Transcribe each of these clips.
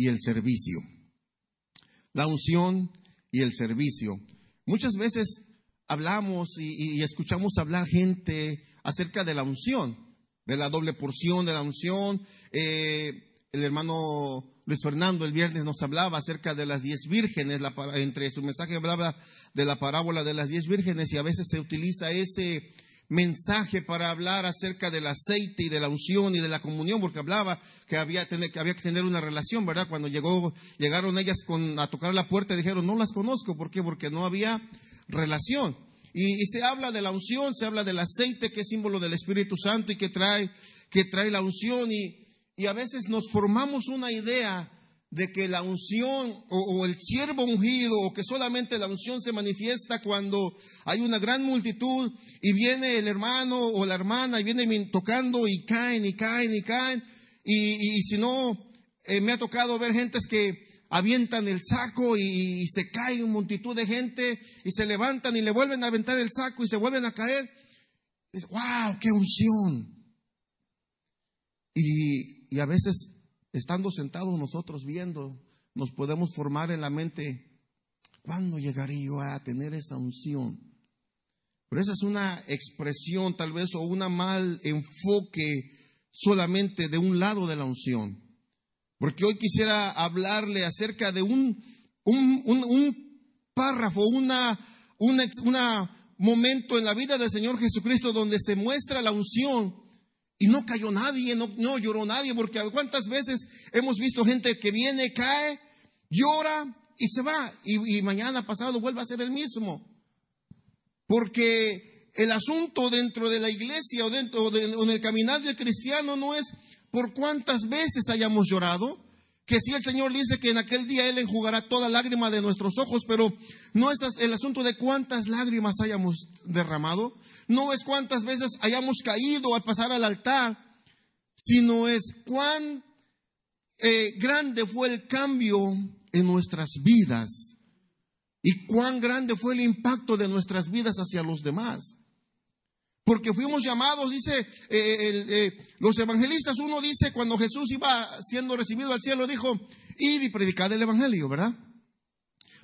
y el servicio. La unción y el servicio. Muchas veces hablamos y, escuchamos hablar gente acerca de la unción, de la doble porción de la unción. Eh, el hermano Luis Fernando el viernes nos hablaba acerca de las diez vírgenes, entre su mensaje hablaba de la parábola de las diez vírgenes y a veces se utiliza ese mensaje para hablar acerca del aceite y de la unción y de la comunión, porque hablaba que había, que había que tener una relación, ¿verdad? Cuando llegó, llegaron ellas con, a tocar la puerta dijeron, no las conozco, ¿por qué? Porque no había relación. Y, se habla de la unción, se habla del aceite que es símbolo del Espíritu Santo y que trae, que trae la unción y, y a veces nos formamos una idea de que la unción o, el siervo ungido o que solamente la unción se manifiesta cuando hay una gran multitud y viene el hermano o la hermana y viene tocando y caen y caen y caen y, si no, eh, me ha tocado ver gentes que avientan el saco y, se cae una multitud de gente y se levantan y le vuelven a aventar el saco y se vuelven a caer. ¡Wow! ¡Qué unción! Y, y a veces, estando sentados nosotros viendo, nos podemos formar en la mente, ¿cuándo llegaré yo a tener esa unción? Pero esa es una expresión tal vez o un mal enfoque solamente de un lado de la unción. Porque hoy quisiera hablarle acerca de un, un, párrafo, una, un momento en la vida del Señor Jesucristo donde se muestra la unción y no cayó nadie, no, lloró nadie, porque cuántas veces hemos visto gente que viene, cae, llora y se va, y, mañana pasado vuelve a ser el mismo. Porque el asunto dentro de la iglesia o, dentro de, o en el caminar del cristiano no es por cuántas veces hayamos llorado, que si el Señor dice que en aquel día Él enjugará toda lágrima de nuestros ojos, pero no es el asunto de cuántas lágrimas hayamos derramado, no es cuántas veces hayamos caído al pasar al altar, sino es cuán eh, grande fue el cambio en nuestras vidas y cuán grande fue el impacto de nuestras vidas hacia los demás. Porque fuimos llamados, dice eh, eh, los evangelistas, uno dice cuando Jesús iba siendo recibido al cielo, dijo, id y predicad el evangelio, ¿verdad?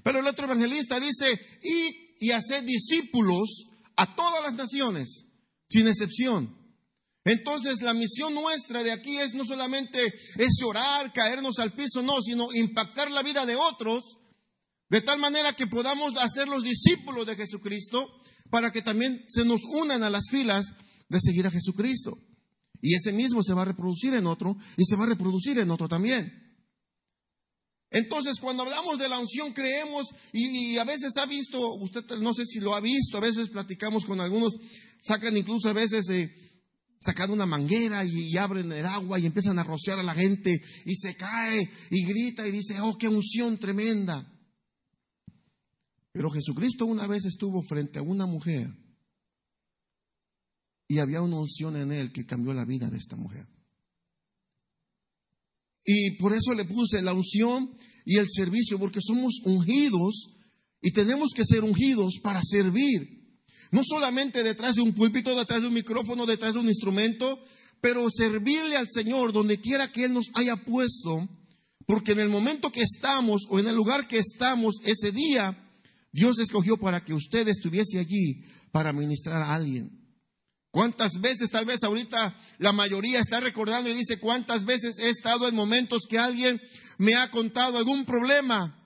Pero el otro evangelista dice, id y haced discípulos a todas las naciones, sin excepción. Entonces la misión nuestra de aquí es no solamente es llorar, caernos al piso, no, sino impactar la vida de otros, de tal manera que podamos hacer los discípulos de Jesucristo para que también se nos unan a las filas de seguir a Jesucristo. Y ese mismo se va a reproducir en otro y se va a reproducir en otro también. Entonces, cuando hablamos de la unción, creemos, y, a veces ha visto, usted no sé si lo ha visto, a veces platicamos con algunos, sacan incluso a veces, eh, sacan una manguera y, y, abren el agua y empiezan a rociar a la gente y se cae y grita y dice, oh, qué unción tremenda. Pero Jesucristo una vez estuvo frente a una mujer y había una unción en él que cambió la vida de esta mujer. Y por eso le puse la unción y el servicio, porque somos ungidos y tenemos que ser ungidos para servir. No solamente detrás de un púlpito, detrás de un micrófono, detrás de un instrumento, pero servirle al Señor donde quiera que Él nos haya puesto, porque en el momento que estamos o en el lugar que estamos ese día, Dios escogió para que usted estuviese allí para ministrar a alguien. ¿Cuántas veces, tal vez ahorita la mayoría está recordando y dice, cuántas veces he estado en momentos que alguien me ha contado algún problema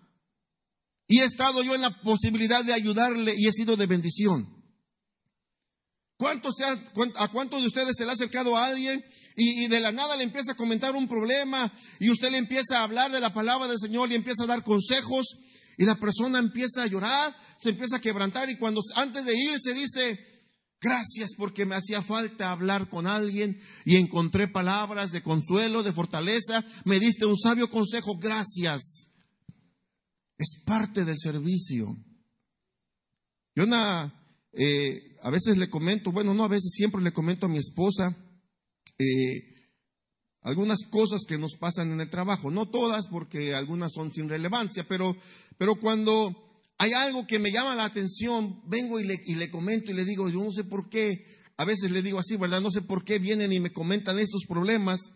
y he estado yo en la posibilidad de ayudarle y he sido de bendición? ¿Cuántos ¿A cuántos de ustedes se le ha acercado a alguien y, y, de la nada le empieza a comentar un problema y usted le empieza a hablar de la palabra del Señor y empieza a dar consejos y la persona empieza a llorar, se empieza a quebrantar y cuando antes de irse dice, gracias porque me hacía falta hablar con alguien y encontré palabras de consuelo, de fortaleza, me diste un sabio consejo, gracias. Es parte del servicio. Yo eh, a veces le comento, bueno, no a veces, siempre le comento a mi esposa, eh, algunas cosas que nos pasan en el trabajo, no todas porque algunas son sin relevancia, pero, pero cuando hay algo que me llama la atención, vengo y le, y le comento y le digo, yo no sé por qué, a veces le digo así, ¿verdad? No sé por qué vienen y me comentan estos problemas.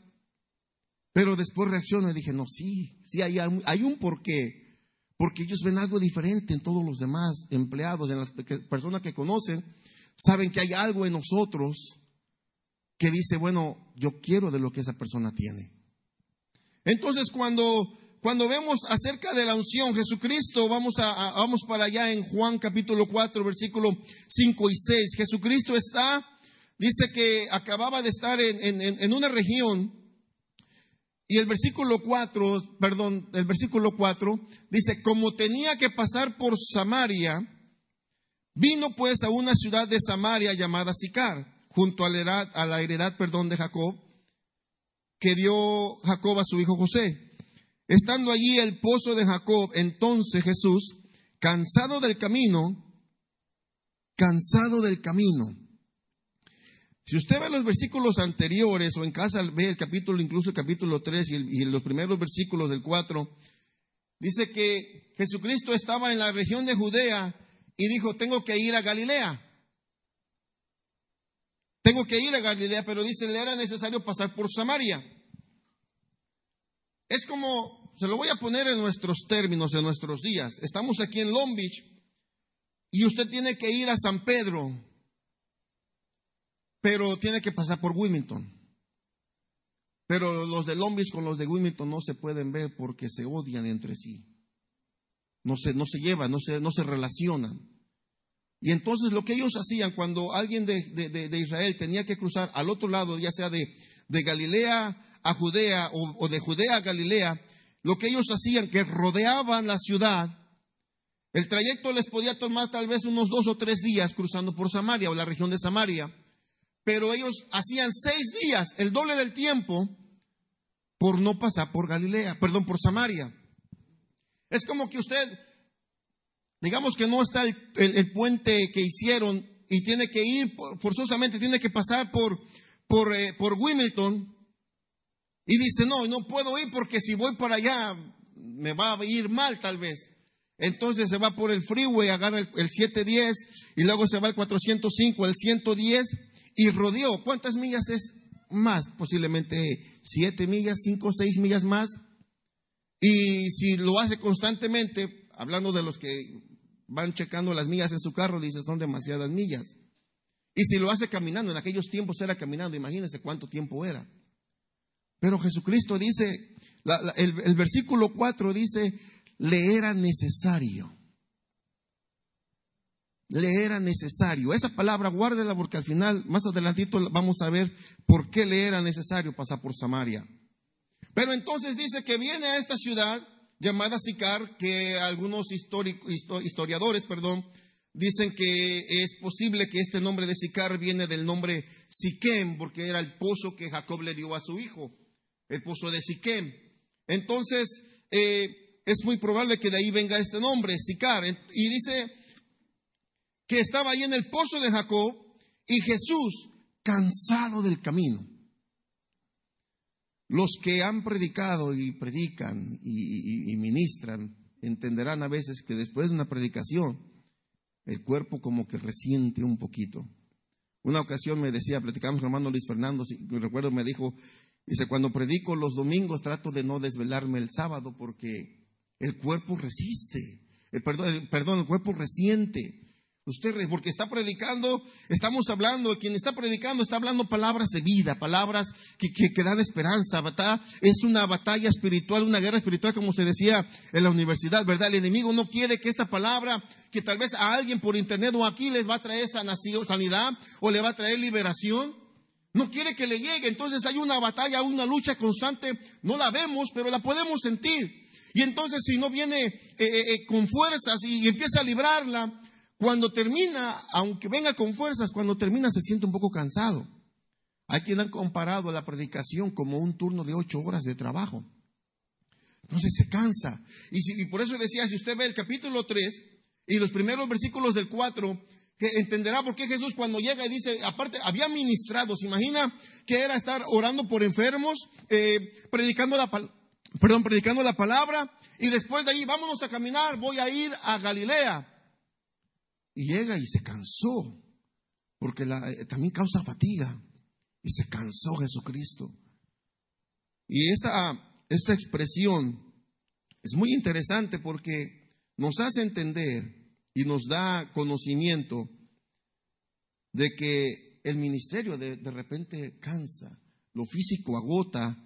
Pero después reacciono y dije, no, sí, sí, hay, hay un porqué. Porque ellos ven algo diferente en todos los demás empleados, en las personas que conocen, saben que hay algo en nosotros que dice, bueno, yo quiero de lo que esa persona tiene. Entonces, cuando, cuando vemos acerca de la unción, Jesucristo, vamos, a, vamos para allá en Juan capítulo 4, versículo 5 y 6. Jesucristo está, dice que acababa de estar en, en una región y el versículo 4, perdón, el versículo 4 dice, como tenía que pasar por Samaria, vino pues a una ciudad de Samaria llamada Sicar, junto a la heredad, a la heredad perdón, de Jacob, que dio Jacob a su hijo José. Estando allí el pozo de Jacob, entonces Jesús, cansado del camino, cansado del camino, si usted ve los versículos anteriores o en casa ve el capítulo, incluso el capítulo 3 y, los primeros versículos del 4, dice que Jesucristo estaba en la región de Judea y dijo, tengo que ir a Galilea. Tengo que ir a Galilea, pero dice, le era necesario pasar por Samaria. Es como, se lo voy a poner en nuestros términos, en nuestros días. Estamos aquí en Long Beach y usted tiene que ir a San Pedro pero tiene que pasar por Wilmington. Pero los de Long Beach con los de Wilmington no se pueden ver porque se odian entre sí. No se, no se llevan, no se, no se relacionan. Y entonces lo que ellos hacían cuando alguien de, Israel tenía que cruzar al otro lado, ya sea de, Galilea a Judea o, o de Judea a Galilea, lo que ellos hacían, que rodeaban la ciudad, el trayecto les podía tomar tal vez unos dos o tres días cruzando por Samaria o la región de Samaria pero ellos hacían seis días, el doble del tiempo, por no pasar por Galilea, perdón, por Samaria. Es como que usted, digamos que no está el, puente que hicieron y tiene que ir, forzosamente tiene que pasar por, por, eh, por Wilmington y dice, no, no puedo ir porque si voy para allá me va a ir mal tal vez. Entonces se va por el freeway, agarra el, el 710 y luego se va el 405, el 110 y rodeó. ¿Cuántas millas es más? Posiblemente siete millas, cinco, seis millas más. Y si lo hace constantemente, hablando de los que van checando las millas en su carro, dice, son demasiadas millas. Y si lo hace caminando, en aquellos tiempos era caminando, imagínense cuánto tiempo era. Pero Jesucristo dice, el, el versículo 4 dice, le era necesario le era necesario. Esa palabra guárdela porque al final, más adelantito, vamos a ver por qué le era necesario pasar por Samaria. Pero entonces dice que viene a esta ciudad llamada Sicar, que algunos historiadores, perdón, dicen que es posible que este nombre de Sicar viene del nombre Siquem, porque era el pozo que Jacob le dio a su hijo, el pozo de Siquem. Entonces, eh, es muy probable que de ahí venga este nombre, Sicar. Y dice que estaba ahí en el pozo de Jacob y Jesús cansado del camino. Los que han predicado y predican y, ministran entenderán a veces que después de una predicación el cuerpo como que resiente un poquito. Una ocasión me decía, platicamos con hermano Luis Fernando, si recuerdo, me dijo, dice, cuando predico los domingos trato de no desvelarme el sábado porque el cuerpo resiste, el, perdón, perdón, el cuerpo resiente. Usted, porque está predicando, estamos hablando, quien está predicando está hablando palabras de vida, palabras que, que, dan esperanza. Es una batalla espiritual, una guerra espiritual, como se decía en la universidad, ¿verdad? El enemigo no quiere que esta palabra, que tal vez a alguien por internet o aquí les va a traer sanación, sanidad o le va a traer liberación. No quiere que le llegue. Entonces hay una batalla, una lucha constante. No la vemos, pero la podemos sentir. Y entonces si no viene eh, eh, eh, con fuerzas y empieza a librarla, cuando termina, aunque venga con fuerzas, cuando termina se siente un poco cansado. Hay quien han comparado la predicación como un turno de ocho horas de trabajo. Entonces se cansa. Y, por eso decía, si usted ve el capítulo 3 y los primeros versículos del 4, que entenderá por qué Jesús cuando llega y dice, aparte, había ministrado, se imagina que era estar orando por enfermos, eh, predicando la perdón, predicando la palabra, y después de ahí, vámonos a caminar, voy a ir a Galilea. Y llega y se cansó, porque la, eh, también causa fatiga. Y se cansó Jesucristo. Y esta, esta expresión es muy interesante porque nos hace entender y nos da conocimiento de que el ministerio de, de repente cansa, lo físico agota,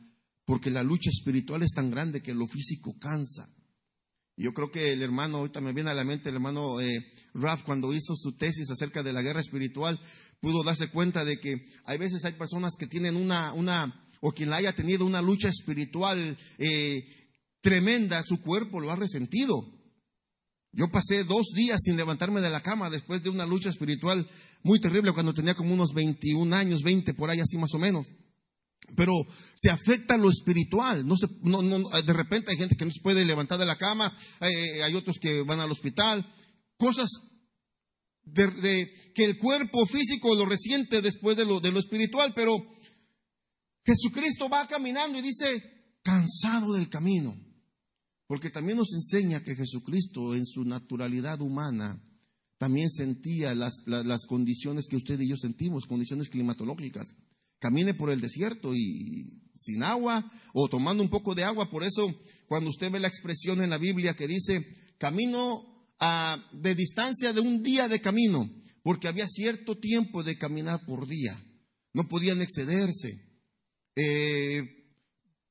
porque la lucha espiritual es tan grande que lo físico cansa. Yo creo que el hermano, ahorita me viene a la mente el hermano eh, Raf, cuando hizo su tesis acerca de la guerra espiritual, pudo darse cuenta de que hay veces hay personas que tienen una, una o quien haya tenido una lucha espiritual eh, tremenda, su cuerpo lo ha resentido. Yo pasé dos días sin levantarme de la cama después de una lucha espiritual muy terrible cuando tenía como unos 21 años, 20 por ahí así más o menos pero se afecta lo espiritual. No se, no, no, de repente hay gente que no se puede levantar de la cama, hay otros que van al hospital, cosas de, que el cuerpo físico lo resiente después de lo, de lo espiritual, pero Jesucristo va caminando y dice, cansado del camino, porque también nos enseña que Jesucristo en su naturalidad humana también sentía las, las condiciones que usted y yo sentimos, condiciones climatológicas camine por el desierto y sin agua o tomando un poco de agua. Por eso, cuando usted ve la expresión en la Biblia que dice camino a, de distancia de un día de camino, porque había cierto tiempo de caminar por día, no podían excederse. Eh,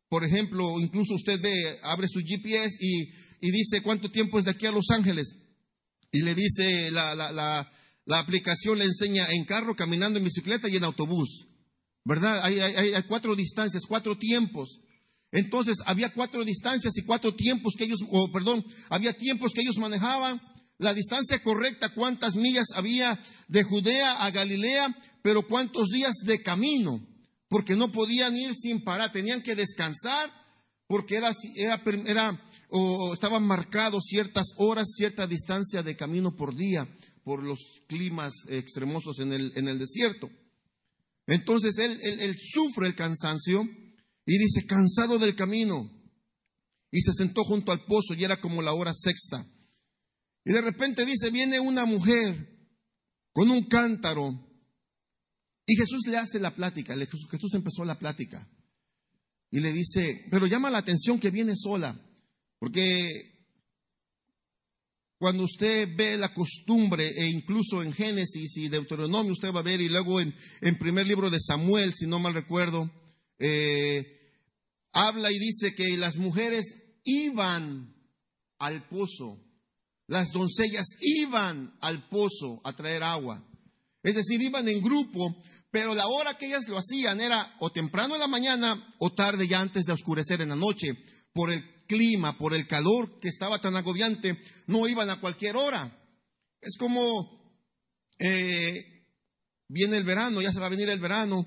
por ejemplo, incluso usted ve, abre su GPS y, dice cuánto tiempo es de aquí a Los Ángeles. Y le dice, la aplicación le enseña en carro, caminando en bicicleta y en autobús. ¿Verdad? Hay, cuatro distancias, cuatro tiempos. Entonces, había cuatro distancias y cuatro tiempos que ellos, o perdón, había tiempos que ellos manejaban, la distancia correcta, cuántas millas había de Judea a Galilea, pero cuántos días de camino, porque no podían ir sin parar, tenían que descansar, porque era, era, era o estaban marcados ciertas horas, cierta distancia de camino por día, por los climas extremosos en el, en el desierto. Entonces él, sufre el cansancio y dice, cansado del camino. Y se sentó junto al pozo y era como la hora sexta. Y de repente dice, viene una mujer con un cántaro. Y Jesús le hace la plática. Jesús empezó la plática. Y le dice, pero llama la atención que viene sola. Porque cuando usted ve la costumbre, e incluso en Génesis y Deuteronomio, usted va a ver, y luego en, en primer libro de Samuel, si no mal recuerdo, eh, habla y dice que las mujeres iban al pozo, las doncellas iban al pozo a traer agua. Es decir, iban en grupo, pero la hora que ellas lo hacían era o temprano en la mañana o tarde ya antes de oscurecer en la noche, por el clima, por el calor que estaba tan agobiante, no iban a cualquier hora. Es como eh, viene el verano, ya se va a venir el verano,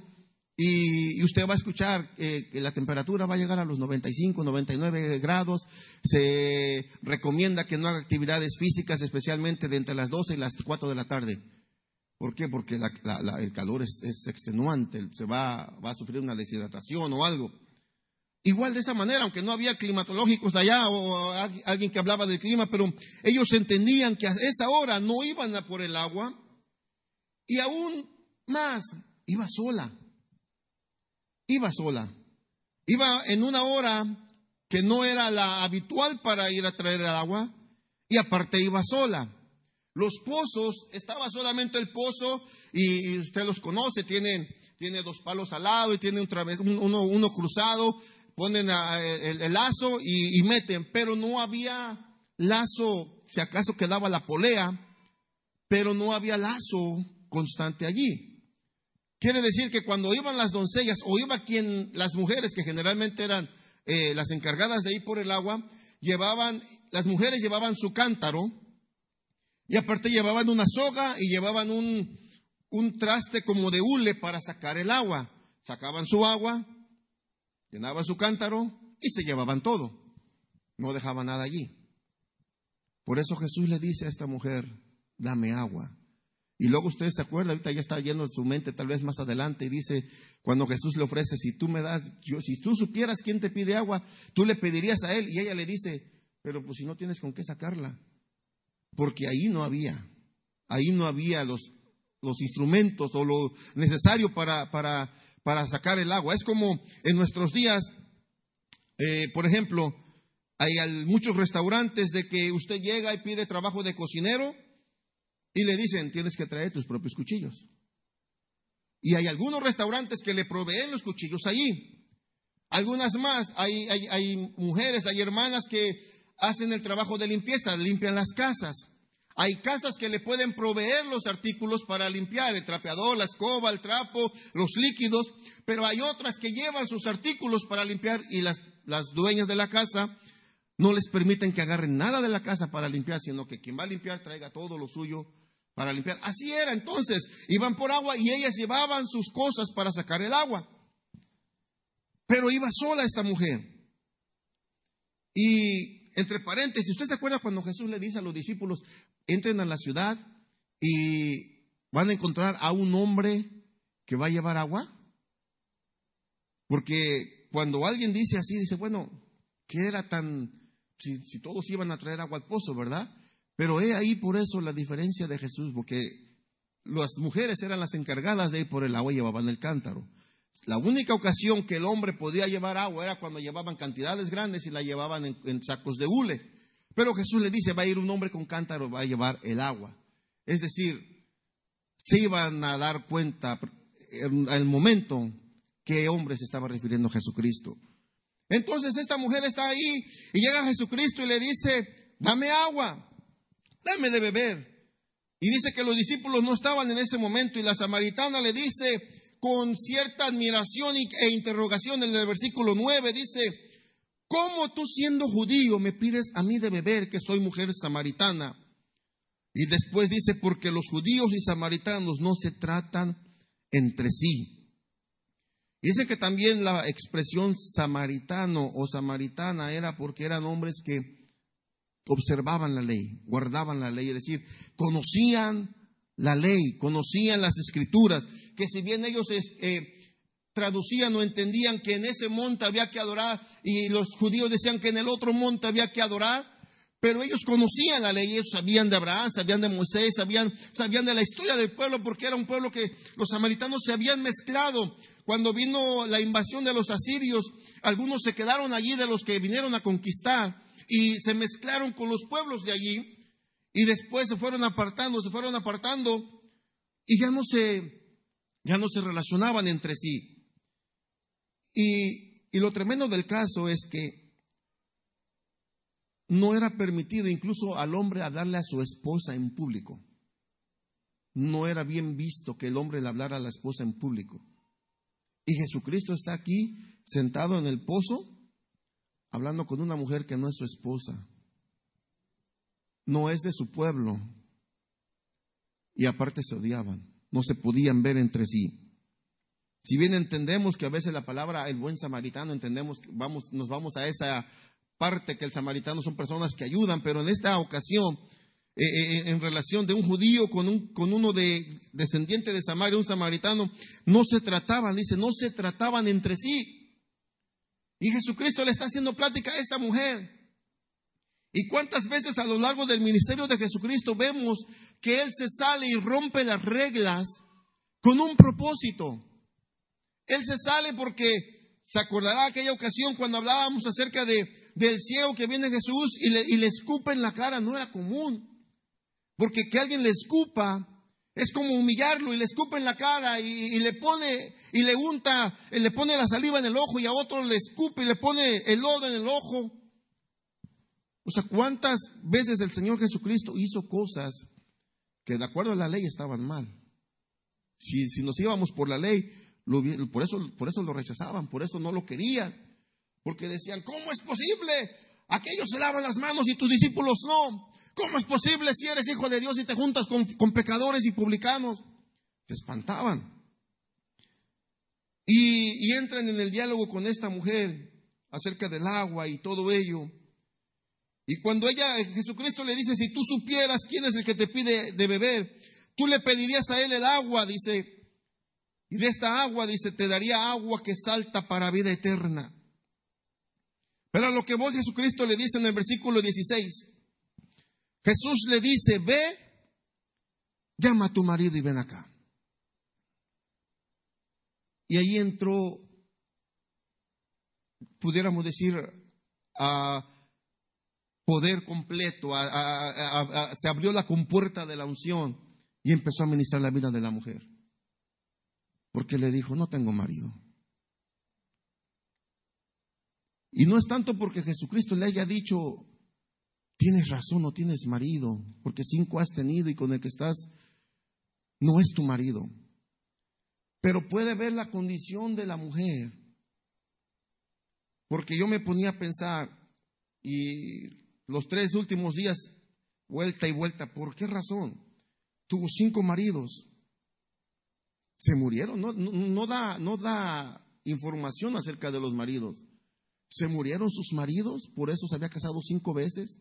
y, usted va a escuchar que la temperatura va a llegar a los 95, 99 grados. Se recomienda que no haga actividades físicas, especialmente de entre las 12 y las 4 de la tarde. ¿Por qué? Porque el calor es, es extenuante, se va, va a sufrir una deshidratación o algo. Igual de esa manera, aunque no había climatológicos allá o alguien que hablaba del clima, pero ellos entendían que a esa hora no iban a por el agua y aún más, iba sola. Iba sola. Iba en una hora que no era la habitual para ir a traer el agua y aparte iba sola. Los pozos, estaba solamente el pozo y, usted los conoce, tiene, tiene dos palos al lado y tiene un uno, uno cruzado ponen el, lazo y, meten, pero no había lazo, si acaso quedaba la polea, pero no había lazo constante allí. Quiere decir que cuando iban las doncellas o iba quien, las mujeres que generalmente eran eh, las encargadas de ir por el agua, llevaban, las mujeres llevaban su cántaro y aparte llevaban una soga y llevaban un, un traste como de hule para sacar el agua. Sacaban su agua, llenaban su cántaro y se llevaban todo. No dejaban nada allí. Por eso Jesús le dice a esta mujer, dame agua. Y luego usted se acuerda, ahorita ya está lleno de su mente, tal vez más adelante, y dice, cuando Jesús le ofrece, si tú me das, yo, si tú supieras quién te pide agua, tú le pedirías a él. Y ella le dice, pero pues si no tienes con qué sacarla. Porque ahí no había, ahí no había los, los instrumentos o lo necesario para, para para sacar el agua. Es como en nuestros días Eh, por ejemplo, hay muchos restaurantes de que usted llega y pide trabajo de cocinero y le dicen, tienes que traer tus propios cuchillos. Y hay algunos restaurantes que le proveen los cuchillos allí. Algunas más, hay, hay, mujeres, hay hermanas que hacen el trabajo de limpieza, limpian las casas. Hay casas que le pueden proveer los artículos para limpiar, el trapeador, la escoba, el trapo, los líquidos, pero hay otras que llevan sus artículos para limpiar y las, las dueñas de la casa no les permiten que agarren nada de la casa para limpiar, sino que quien va a limpiar traiga todo lo suyo para limpiar. Así era entonces, iban por agua y ellas llevaban sus cosas para sacar el agua. Pero iba sola esta mujer. Y entre paréntesis, ¿usted se acuerda cuando Jesús le dice a los discípulos, entren a la ciudad y van a encontrar a un hombre que va a llevar agua? Porque cuando alguien dice así, dice, bueno, ¿qué era tan, si, si todos iban a traer agua al pozo, ¿verdad? Pero he ahí por eso la diferencia de Jesús, porque las mujeres eran las encargadas de ir por el agua y llevaban el cántaro. La única ocasión que el hombre podía llevar agua era cuando llevaban cantidades grandes y la llevaban en, sacos de hule. Pero Jesús le dice, va a ir un hombre con cántaro, va a llevar el agua. Es decir, se iban a dar cuenta en el momento qué hombre se estaba refiriendo a Jesucristo. Entonces esta mujer está ahí y llega a Jesucristo y le dice, dame agua, dame de beber. Y dice que los discípulos no estaban en ese momento y la samaritana le dice, con cierta admiración e interrogación en el versículo 9, dice, ¿cómo tú siendo judío me pides a mí de beber que soy mujer samaritana? Y después dice, porque los judíos y samaritanos no se tratan entre sí. Dice que también la expresión samaritano o samaritana era porque eran hombres que observaban la ley, guardaban la ley, es decir, conocían la ley, conocían las escrituras, que si bien ellos eh, traducían o entendían que en ese monte había que adorar y los judíos decían que en el otro monte había que adorar, pero ellos conocían la ley, ellos sabían de Abraham, sabían de Moisés, sabían, sabían de la historia del pueblo, porque era un pueblo que los samaritanos se habían mezclado. Cuando vino la invasión de los asirios, algunos se quedaron allí de los que vinieron a conquistar y se mezclaron con los pueblos de allí. Y después se fueron apartando, se fueron apartando y ya no se, ya no se relacionaban entre sí. Y, y lo tremendo del caso es que no era permitido incluso al hombre hablarle a su esposa en público. No era bien visto que el hombre le hablara a la esposa en público. Y Jesucristo está aquí sentado en el pozo hablando con una mujer que no es su esposa no es de su pueblo. Y aparte se odiaban, no se podían ver entre sí. Si bien entendemos que a veces la palabra el buen samaritano, entendemos que vamos, nos vamos a esa parte que el samaritano son personas que ayudan, pero en esta ocasión, eh, eh, en relación de un judío con, un, con uno de descendiente de Samaria, un samaritano, no se trataban, dice, no se trataban entre sí. Y Jesucristo le está haciendo plática a esta mujer. ¿Y cuántas veces a lo largo del ministerio de Jesucristo vemos que Él se sale y rompe las reglas con un propósito? Él se sale porque se acordará aquella ocasión cuando hablábamos acerca de, del ciego que viene Jesús y le, y le escupa en la cara, no era común. Porque que alguien le escupa es como humillarlo y le escupa en la cara y, y, le pone y le unta, le pone la saliva en el ojo y a otro le escupe y le pone el lodo en el ojo. O sea, ¿cuántas veces el Señor Jesucristo hizo cosas que de acuerdo a la ley estaban mal? Si, si nos íbamos por la ley, por, eso, por eso lo rechazaban, por eso no lo querían. Porque decían, ¿cómo es posible? Aquellos se lavan las manos y tus discípulos no. ¿Cómo es posible si eres hijo de Dios y te juntas con, con pecadores y publicanos? Se espantaban. Y, y entran en el diálogo con esta mujer acerca del agua y todo ello. Y cuando ella, Jesucristo le dice, si tú supieras quién es el que te pide de beber, tú le pedirías a él el agua, dice, y de esta agua, dice, te daría agua que salta para vida eterna. Pero a lo que vos Jesucristo le dice en el versículo 16, Jesús le dice, ve, llama a tu marido y ven acá. Y ahí entró pudiéramos decir, a poder completo, se abrió la compuerta de la unción y empezó a ministrar la vida de la mujer. Porque le dijo, no tengo marido. Y no es tanto porque Jesucristo le haya dicho, tienes razón, no tienes marido, porque cinco has tenido y con el que estás no es tu marido. Pero puede ver la condición de la mujer. Porque yo me ponía a pensar, y los tres últimos días, vuelta y vuelta, ¿por qué razón? Tuvo cinco maridos. Se murieron, no, no, da, no da información acerca de los maridos. ¿Se murieron sus maridos? ¿Por eso se había casado cinco veces?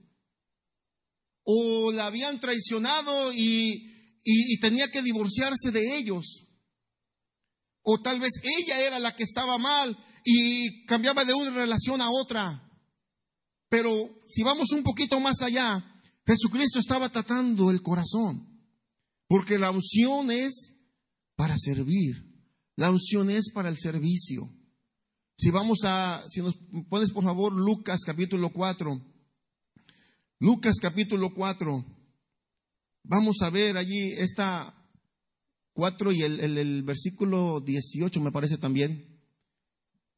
¿O la habían traicionado y tenía que divorciarse de ellos? O tal vez ella era la que estaba mal y cambiaba de una relación a otra. Pero si vamos un poquito más allá, Jesucristo estaba tratando el corazón. Porque la unción es para servir. La unción es para el servicio. Si vamos a, si nos pones por favor Lucas capítulo 4. Lucas capítulo 4. Vamos a ver allí esta 4 y el, el, versículo 18 me parece también.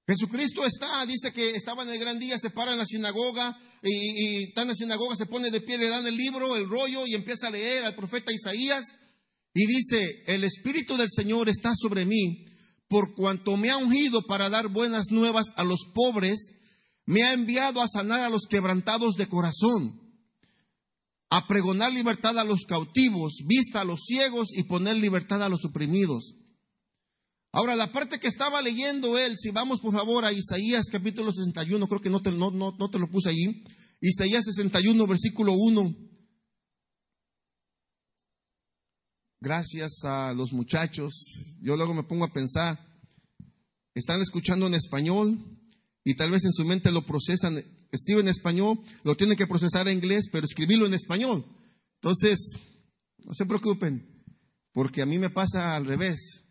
Jesucristo está, dice que estaba en el gran día, se para en la sinagoga y, está en la sinagoga, se pone de pie, le dan el libro, el rollo y empieza a leer al profeta Isaías y dice, el Espíritu del Señor está sobre mí por cuanto me ha ungido para dar buenas nuevas a los pobres, me ha enviado a sanar a los quebrantados de corazón a pregonar libertad a los cautivos, vista a los ciegos y poner libertad a los oprimidos. Ahora, la parte que estaba leyendo él, si vamos por favor a Isaías capítulo 61, creo que no te, no, te lo puse allí, Isaías 61, versículo 1. Gracias a los muchachos, yo luego me pongo a pensar, están escuchando en español y tal vez en su mente lo procesan escribe en español, lo tienen que procesar en inglés, pero escribirlo en español. Entonces, no se preocupen, porque a mí me pasa al revés.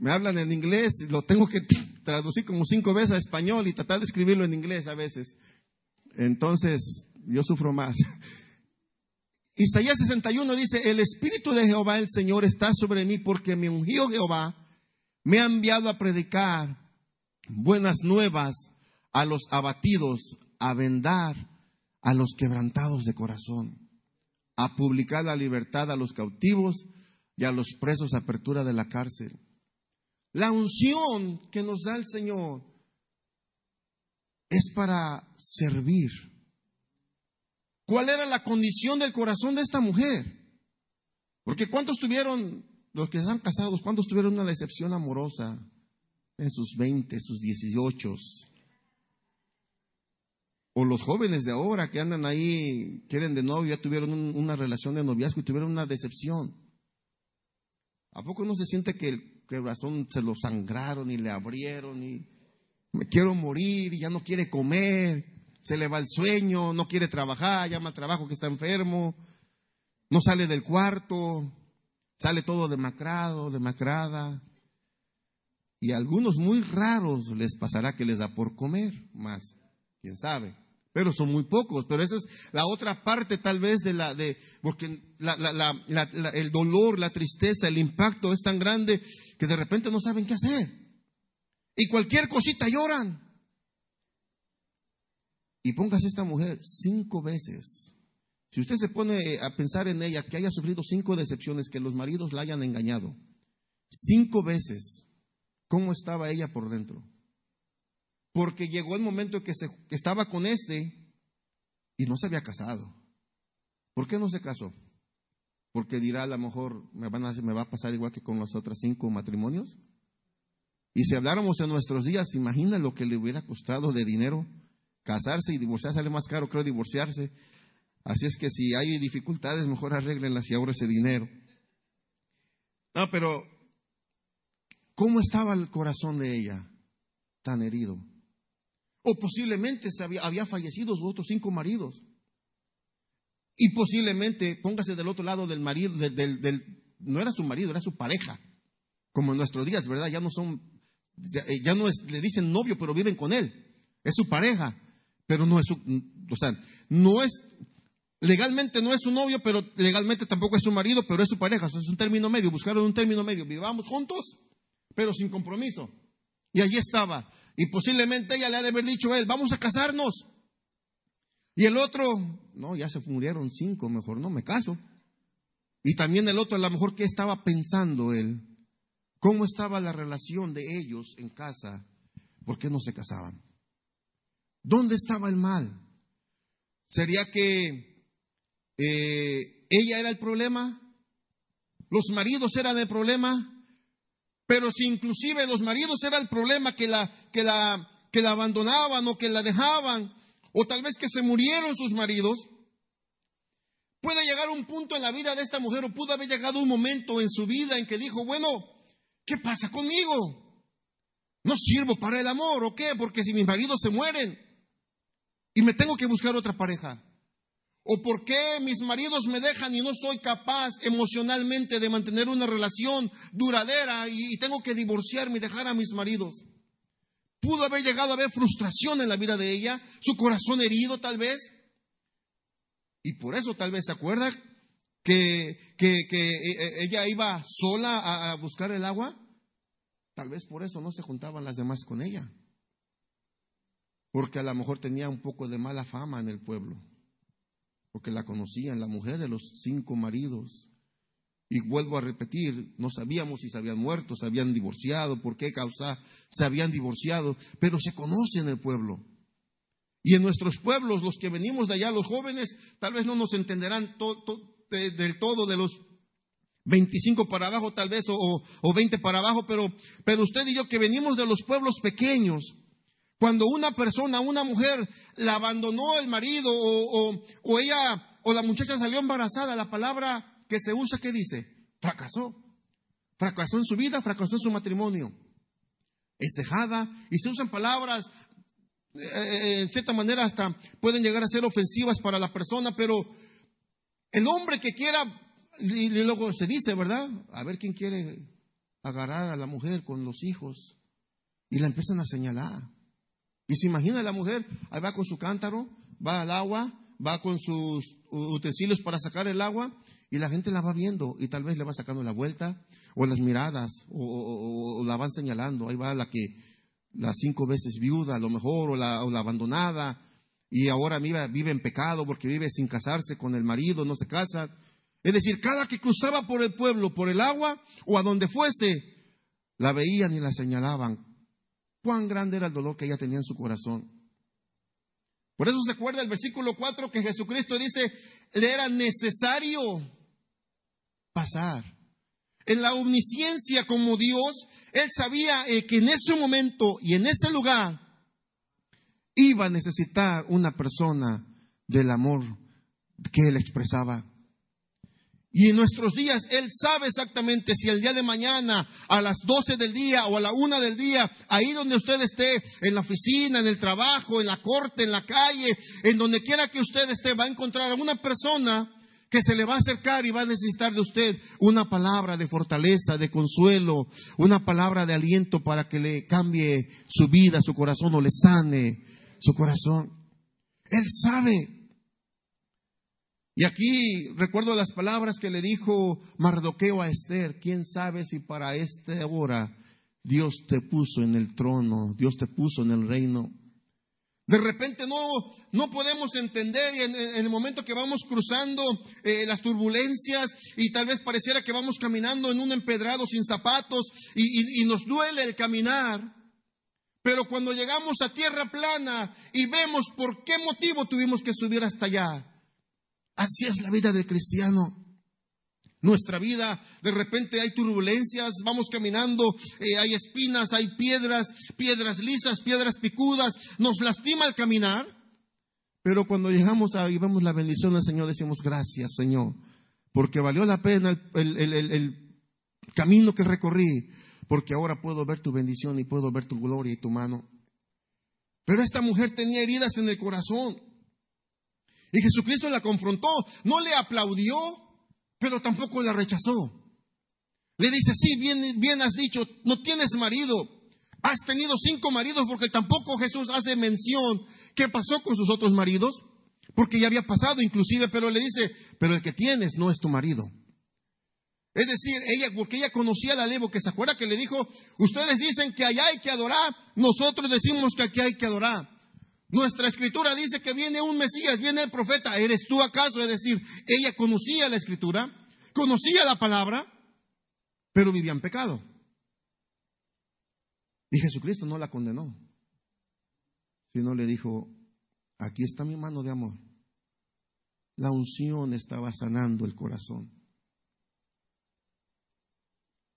Me hablan en inglés, lo tengo que traducir como cinco veces a español y tratar de escribirlo en inglés a veces. Entonces, yo sufro más. Isaías 61 dice, el Espíritu de Jehová el Señor está sobre mí porque me ungió Jehová, me ha enviado a predicar buenas nuevas a los abatidos, a vendar a los quebrantados de corazón, a publicar la libertad a los cautivos y a los presos apertura de la cárcel. La unción que nos da el Señor es para servir. ¿Cuál era la condición del corazón de esta mujer? Porque ¿cuántos tuvieron, los que están casados, cuántos tuvieron una decepción amorosa en sus 20, sus 18? O los jóvenes de ahora que andan ahí, quieren de novio, ya tuvieron una relación de noviazgo y tuvieron una decepción. ¿A poco no se siente que el corazón se lo sangraron y le abrieron y me quiero morir y ya no quiere comer, se le va el sueño, no quiere trabajar, llama al trabajo que está enfermo, no sale del cuarto, sale todo demacrado, demacrada. Y a algunos muy raros les pasará que les da por comer más quién sabe. Pero son muy pocos, pero esa es la otra parte tal vez de la, de, porque el dolor, la tristeza, el impacto es tan grande que de repente no saben qué hacer. Y cualquier cosita lloran. Y póngase esta mujer cinco veces. Si usted se pone a pensar en ella, que haya sufrido cinco decepciones, que los maridos la hayan engañado, cinco veces, ¿cómo estaba ella por dentro? Porque llegó el momento que, se, estaba con este y no se había casado. ¿Por qué no se casó? Porque dirá a lo mejor me, van a, me va a pasar igual que con los otros cinco matrimonios. Y si habláramos en nuestros días, imagina lo que le hubiera costado de dinero casarse y divorciarse, sale más caro creo divorciarse. Así es que si hay dificultades, mejor arreglenlas y ahora ese dinero. No, pero ¿cómo estaba el corazón de ella tan herido? O posiblemente se había, fallecido sus otros cinco maridos. Y posiblemente, póngase del otro lado del marido, del, no era su marido, era su pareja. Como en nuestros días, ¿verdad? Ya no son ya, eh, ya no es, le dicen novio, pero viven con él. Es su pareja, pero no es su, o sea, no es, legalmente no es su novio, pero legalmente tampoco es su marido, pero es su pareja. O sea, es un término medio, buscaron un término medio. Vivamos juntos, pero sin compromiso. Y allí estaba. Y posiblemente ella le ha de haber dicho a él, vamos a casarnos. Y el otro, no, ya se murieron cinco, mejor no, me caso. Y también el otro, a lo mejor, ¿qué estaba pensando él? ¿Cómo estaba la relación de ellos en casa? ¿Por qué no se casaban? ¿Dónde estaba el mal? ¿Sería que eh, ella era el problema? ¿Los maridos eran el problema? Pero si inclusive los maridos eran el problema que la, que la, que la abandonaban o que la dejaban, o tal vez que se murieron sus maridos, puede llegar un punto en la vida de esta mujer o pudo haber llegado un momento en su vida en que dijo, bueno, ¿qué pasa conmigo? ¿No sirvo para el amor o qué? Porque si mis maridos se mueren y me tengo que buscar otra pareja. ¿O por qué mis maridos me dejan y no soy capaz emocionalmente de mantener una relación duradera y, tengo que divorciarme y dejar a mis maridos? Pudo haber llegado a haber frustración en la vida de ella, su corazón herido tal vez. Y por eso tal vez se acuerda que, que, que ella iba sola a, a buscar el agua. Tal vez por eso no se juntaban las demás con ella. Porque a lo mejor tenía un poco de mala fama en el pueblo. Porque la conocían, la mujer de los cinco maridos. Y vuelvo a repetir, no sabíamos si se habían muerto, se habían divorciado, por qué causa se habían divorciado, pero se conoce en el pueblo. Y en nuestros pueblos, los que venimos de allá, los jóvenes, tal vez no nos entenderán del todo de los 25 para abajo tal vez o, o, 20 para abajo, pero, pero usted y yo que venimos de los pueblos pequeños, cuando una persona, una mujer, la abandonó el marido o, o, o ella o la muchacha salió embarazada, la palabra que se usa, ¿qué dice? Fracasó. Fracasó en su vida, fracasó en su matrimonio. Es dejada y se usan palabras, eh, eh, en cierta manera hasta pueden llegar a ser ofensivas para la persona, pero el hombre que quiera y, luego se dice, ¿verdad? A ver quién quiere agarrar a la mujer con los hijos. Y la empiezan a señalar. Y se imagina la mujer, ahí va con su cántaro, va al agua, va con sus utensilios para sacar el agua, y la gente la va viendo, y tal vez le va sacando la vuelta, o las miradas, o, la van señalando. Ahí va la que, las cinco veces viuda, a lo mejor, o la, o la abandonada, y ahora vive en pecado porque vive sin casarse con el marido, no se casa. Es decir, cada que cruzaba por el pueblo, por el agua o a donde fuese, la veían y la señalaban. Cuán grande era el dolor que ella tenía en su corazón. Por eso se acuerda el versículo 4 que Jesucristo dice, le era necesario pasar. En la omnisciencia como Dios, Él sabía eh, que en ese momento y en ese lugar iba a necesitar una persona del amor que Él expresaba. Y en nuestros días Él sabe exactamente si el día de mañana a las 12 del día o a la una del día, ahí donde usted esté, en la oficina, en el trabajo, en la corte, en la calle, en donde quiera que usted esté, va a encontrar a una persona que se le va a acercar y va a necesitar de usted una palabra de fortaleza, de consuelo, una palabra de aliento para que le cambie su vida, su corazón o le sane su corazón. Él sabe y aquí recuerdo las palabras que le dijo Mardoqueo a Esther, quién sabe si para esta hora Dios te puso en el trono, Dios te puso en el reino. De repente no, no podemos entender en, en, el momento que vamos cruzando eh, las turbulencias y tal vez pareciera que vamos caminando en un empedrado sin zapatos y, y, y nos duele el caminar. Pero cuando llegamos a tierra plana y vemos por qué motivo tuvimos que subir hasta allá, Así es la vida del cristiano. Nuestra vida, de repente hay turbulencias, vamos caminando, eh, hay espinas, hay piedras, piedras lisas, piedras picudas, nos lastima el caminar. Pero cuando llegamos a y vemos la bendición del Señor, decimos gracias, Señor, porque valió la pena el, el camino que recorrí, porque ahora puedo ver tu bendición y puedo ver tu gloria y tu mano. Pero esta mujer tenía heridas en el corazón. Y Jesucristo la confrontó, no le aplaudió, pero tampoco la rechazó. Le dice, sí, bien, bien has dicho, no tienes marido, Has tenido cinco maridos porque tampoco Jesús hace mención qué pasó con sus otros maridos, porque ya había pasado inclusive, pero le dice, pero el que tienes no es tu marido. Es decir, ella, porque ella conocía la ley, porque se acuerda que le dijo, ustedes dicen que allá hay que adorar, nosotros decimos que aquí hay que adorar. Nuestra escritura dice que viene un Mesías, viene el profeta, ¿eres tú acaso? Es decir, ella conocía la escritura, conocía la palabra, pero vivía en pecado. Y Jesucristo no la condenó, sino le dijo, aquí está mi mano de amor. La unción estaba sanando el corazón.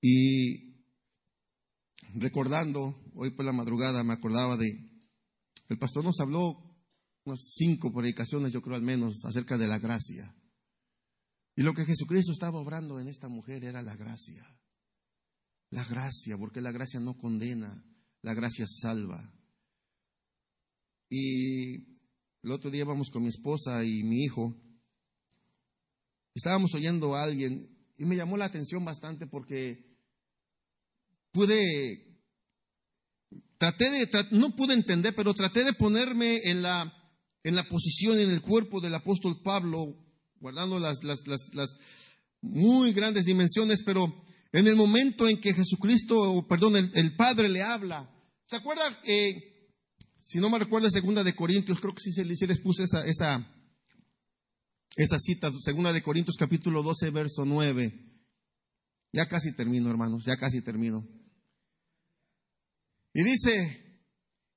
Y recordando, hoy por la madrugada me acordaba de, el pastor nos habló unas cinco predicaciones, yo creo al menos, acerca de la gracia. Y lo que Jesucristo estaba obrando en esta mujer era la gracia. La gracia, porque la gracia no condena, la gracia salva. Y el otro día vamos con mi esposa y mi hijo. Estábamos oyendo a alguien y me llamó la atención bastante porque pude, traté de, no pude entender, pero traté de ponerme en la, en la posición, en el cuerpo del apóstol Pablo, guardando las, las, las, muy grandes dimensiones, pero en el momento en que Jesucristo, perdón, el, Padre le habla. ¿Se acuerda? Eh, si no me recuerdo, segunda de Corintios, creo que sí, sí les puse esa, esa, esa cita, segunda de Corintios capítulo 12, verso 9. Ya casi termino, hermanos, ya casi termino. Y dice,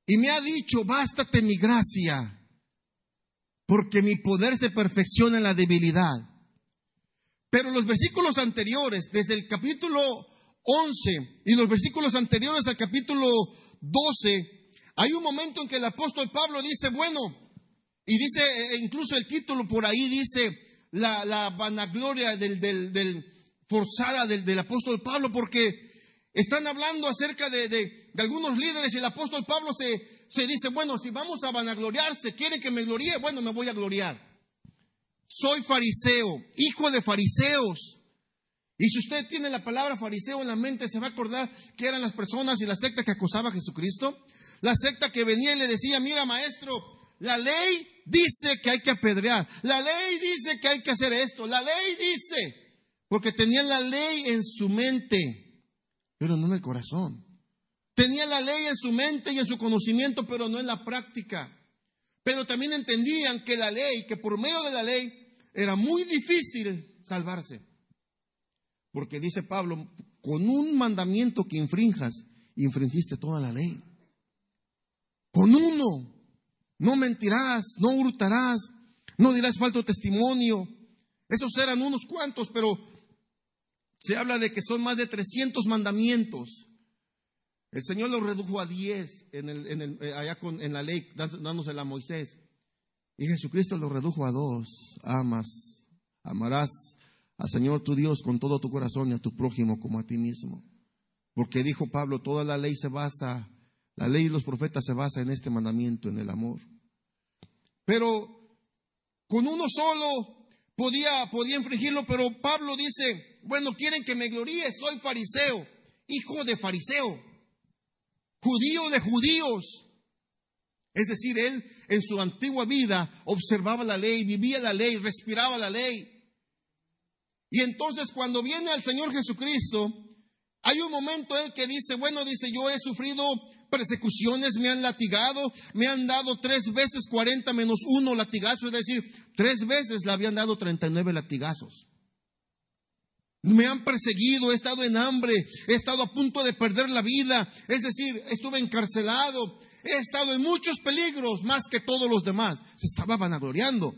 y me ha dicho, bástate mi gracia, porque mi poder se perfecciona en la debilidad. Pero los versículos anteriores, desde el capítulo 11 y los versículos anteriores al capítulo 12, hay un momento en que el apóstol Pablo dice, bueno, y dice, e incluso el título por ahí dice, la, vanagloria del, forzada del, apóstol Pablo, porque están hablando acerca de, algunos líderes y el apóstol Pablo se, se dice, bueno, si vamos a vanagloriarse, quieren que me gloríe, bueno, me voy a gloriar soy fariseo, hijo de fariseos. Y si usted tiene la palabra fariseo en la mente, se va a acordar que eran las personas y la secta que acusaba a Jesucristo. La secta que venía y le decía, mira maestro, la ley dice que hay que apedrear, la ley dice que hay que hacer esto, la ley dice, porque tenían la ley en su mente, pero no en el corazón. Tenían la ley en su mente y en su conocimiento, pero no en la práctica. Pero también entendían que la ley, que por medio de la ley, era muy difícil salvarse. Porque dice Pablo, con un mandamiento que infrinjas, infringiste toda la ley. Con uno, no mentirás, no hurtarás, no dirás falto testimonio. Esos eran unos cuantos, pero se habla de que son más de 300 mandamientos. El Señor lo redujo a diez en, el, eh, allá en la ley, dándosela a Moisés. Y Jesucristo lo redujo a dos. Amas, amarás al Señor tu Dios con todo tu corazón y a tu prójimo como a ti mismo. Porque dijo Pablo, toda la ley se basa, la ley y los profetas se basa en este mandamiento, en el amor. Pero con uno solo podía, podía infringirlo, pero Pablo dice, bueno, quieren que me gloríe, soy fariseo, hijo de fariseo judío de judíos. Es decir, él en su antigua vida observaba la ley, vivía la ley, respiraba la ley. Y entonces cuando viene al Señor Jesucristo, hay un momento en que dice, bueno, dice, yo he sufrido persecuciones, me han latigado, me han dado tres veces cuarenta menos uno latigazos, es decir, tres veces le habían dado treinta y nueve latigazos. Me han perseguido, he estado en hambre, he estado a punto de perder la vida, es decir, estuve encarcelado, he estado en muchos peligros más que todos los demás. Se estaba vanagloriando.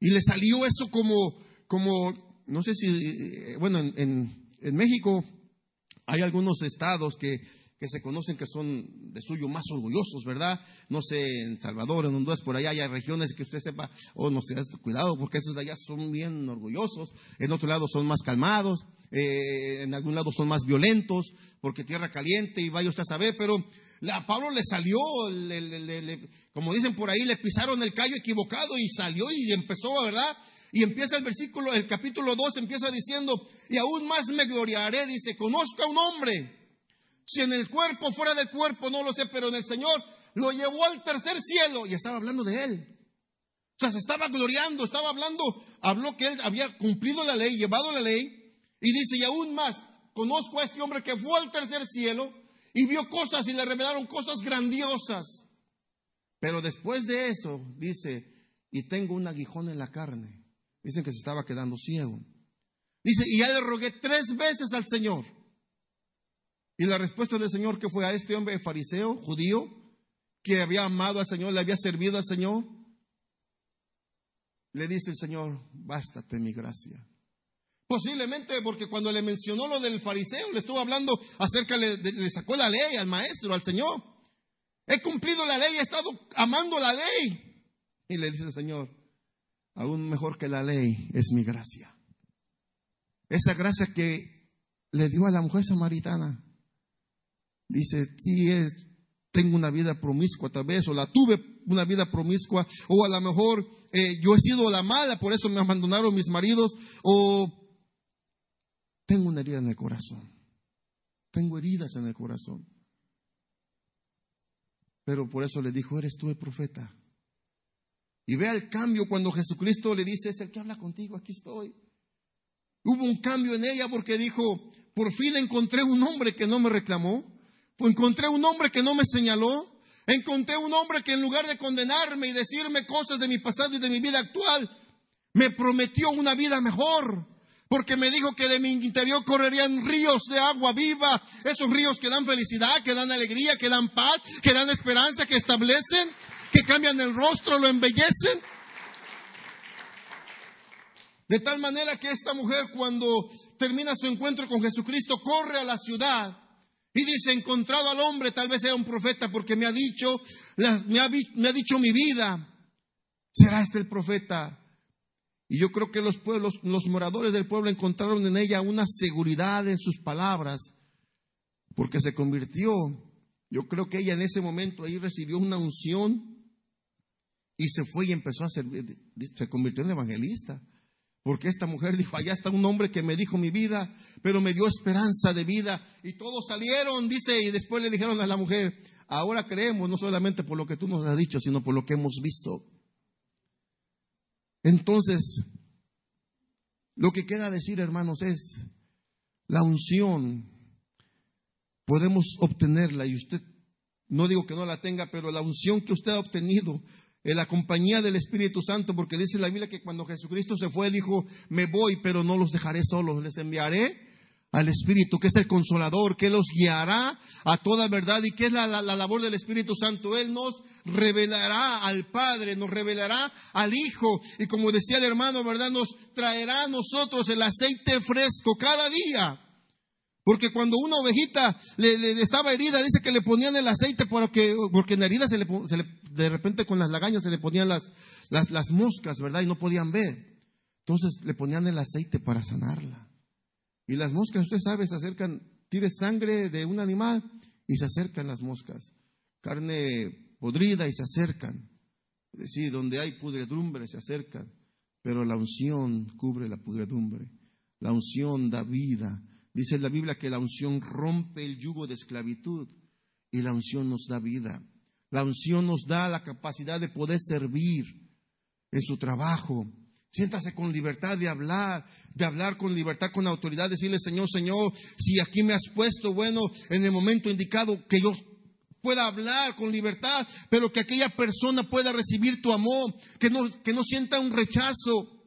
Y le salió eso como, como, no sé si, eh, bueno, en, en México hay algunos estados que que se conocen que son de suyo más orgullosos, ¿verdad? No sé, en Salvador, en Honduras, por allá hay regiones que usted sepa, oh, no sé, cuidado, porque esos de allá son bien orgullosos, en otro lado son más calmados, eh, en algún lado son más violentos, porque tierra caliente y vaya usted a saber, pero a Pablo le salió, como dicen por ahí, le pisaron el callo equivocado y salió y empezó, ¿verdad? Y empieza el versículo, el capítulo 2 empieza diciendo, y aún más me gloriaré, dice, conozca a un hombre si en el cuerpo, fuera del cuerpo, no lo sé, pero en el Señor lo llevó al tercer cielo y estaba hablando de él. O sea, se estaba gloriando, estaba hablando, habló que él había cumplido la ley, llevado la ley, y dice, y aún más, conozco a este hombre que fue al tercer cielo y vio cosas y le revelaron cosas grandiosas. Pero después de eso, dice, y tengo un aguijón en la carne. Dicen que se estaba quedando ciego. Dice, y ya le rogué tres veces al Señor. Y la respuesta del Señor que fue a este hombre fariseo, judío, que había amado al Señor, le había servido al Señor, le dice el Señor, bástate mi gracia. Posiblemente porque cuando le mencionó lo del fariseo, le estuvo hablando acerca, le, le sacó la ley al maestro, al Señor. He cumplido la ley, he estado amando la ley. Y le dice el Señor, aún mejor que la ley es mi gracia. Esa gracia que le dio a la mujer samaritana. Dice, sí, es, tengo una vida promiscua tal vez, o la tuve una vida promiscua, o a lo mejor eh, yo he sido la mala, por eso me abandonaron mis maridos, o tengo una herida en el corazón. Tengo heridas en el corazón. Pero por eso le dijo, eres tú el profeta. Y vea el cambio cuando Jesucristo le dice, es el que habla contigo, aquí estoy. Hubo un cambio en ella porque dijo, por fin encontré un hombre que no me reclamó, encontré un hombre que no me señaló, encontré un hombre que en lugar de condenarme y decirme cosas de mi pasado y de mi vida actual, me prometió una vida mejor. Porque me dijo que de mi interior correrían ríos de agua viva, esos ríos que dan felicidad, que dan alegría, que dan paz, que dan esperanza, que establecen, que cambian el rostro, lo embellecen. De tal manera que esta mujer cuando termina su encuentro con Jesucristo corre a la ciudad y dice, encontrado al hombre, tal vez sea un profeta porque me ha dicho, me ha, me ha dicho mi vida. ¿Será este el profeta? Y yo creo que los pueblos, los moradores del pueblo encontraron en ella una seguridad en sus palabras, porque se convirtió. Yo creo que ella en ese momento ahí recibió una unción y se fue y empezó a servir, se convirtió en evangelista. Porque esta mujer dijo, allá está un hombre que me dijo mi vida, pero me dio esperanza de vida. Y todos salieron, dice, y después le dijeron a la mujer, ahora creemos no solamente por lo que tú nos has dicho, sino por lo que hemos visto. Entonces, lo que queda decir, hermanos, es la unción. Podemos obtenerla y usted, no digo que no la tenga, pero la unción que usted ha obtenido en la compañía del Espíritu Santo, porque dice la Biblia que cuando Jesucristo se fue, dijo, me voy, pero no los dejaré solos, les enviaré al Espíritu, que es el consolador, que los guiará a toda verdad y que es la, labor del Espíritu Santo. Él nos revelará al Padre, nos revelará al Hijo y como decía el hermano, ¿verdad? Nos traerá a nosotros el aceite fresco cada día. Porque cuando una ovejita le, estaba herida, dice que le ponían el aceite porque, porque en la herida se le, de repente con las lagañas se le ponían las, las, las moscas, ¿verdad? Y no podían ver. Entonces le ponían el aceite para sanarla. Y las moscas, usted sabe, se acercan, tire sangre de un animal y se acercan las moscas. Carne podrida y se acercan. Es decir, donde hay pudredumbre se acercan. Pero la unción cubre la pudredumbre. La unción da vida. Dice la Biblia que la unción rompe el yugo de esclavitud y la unción nos da vida. La unción nos da la capacidad de poder servir en su trabajo, Siéntase con libertad de hablar, de hablar con libertad, con autoridad, decirle, Señor, Señor, si aquí me has puesto, bueno, en el momento indicado, que yo pueda hablar con libertad, pero que aquella persona pueda recibir tu amor, que no, que no sienta un rechazo.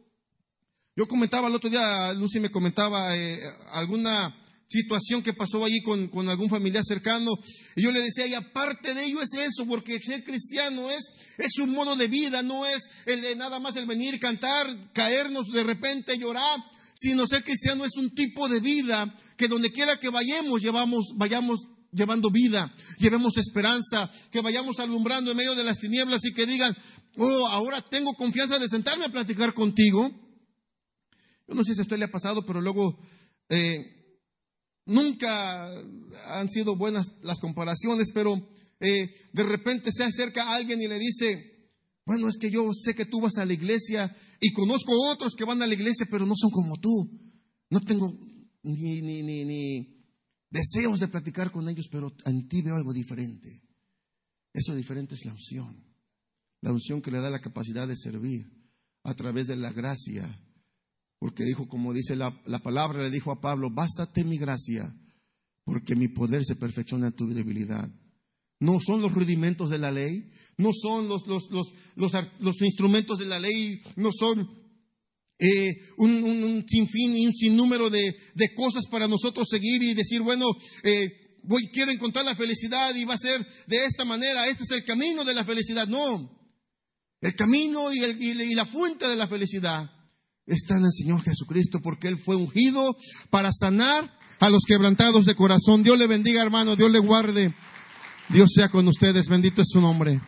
Yo comentaba el otro día, Lucy me comentaba eh, alguna situación que pasó allí con, algún familiar cercano. Y yo le decía, y aparte de ello es eso, porque ser cristiano es, es un modo de vida, no es el de nada más el venir, cantar, caernos de repente, llorar, sino ser cristiano es un tipo de vida que donde quiera que vayamos, llevamos, vayamos llevando vida, llevemos esperanza, que vayamos alumbrando en medio de las tinieblas y que digan, oh, ahora tengo confianza de sentarme a platicar contigo. Yo no sé si esto le ha pasado, pero luego eh, Nunca han sido buenas las comparaciones, pero eh, de repente se acerca a alguien y le dice, bueno, es que yo sé que tú vas a la iglesia y conozco otros que van a la iglesia, pero no son como tú. No tengo ni, ni, ni, ni, deseos de platicar con ellos, pero en ti veo algo diferente. Eso diferente es la unción. La unción que le da la capacidad de servir a través de la gracia. Porque dijo, como dice la, la palabra, le dijo a Pablo, bástate mi gracia, porque mi poder se perfecciona en tu debilidad. No son los rudimentos de la ley, no son los, los, los, instrumentos de la ley, no son eh, un, un, sinfín y un sinnúmero de, de, cosas para nosotros seguir y decir, bueno, eh, voy, quiero encontrar la felicidad y va a ser de esta manera, este es el camino de la felicidad. No, el camino y, el, y la fuente de la felicidad está en el Señor Jesucristo porque Él fue ungido para sanar a los quebrantados de corazón. Dios le bendiga, hermano, Dios le guarde. Dios sea con ustedes, bendito es su nombre.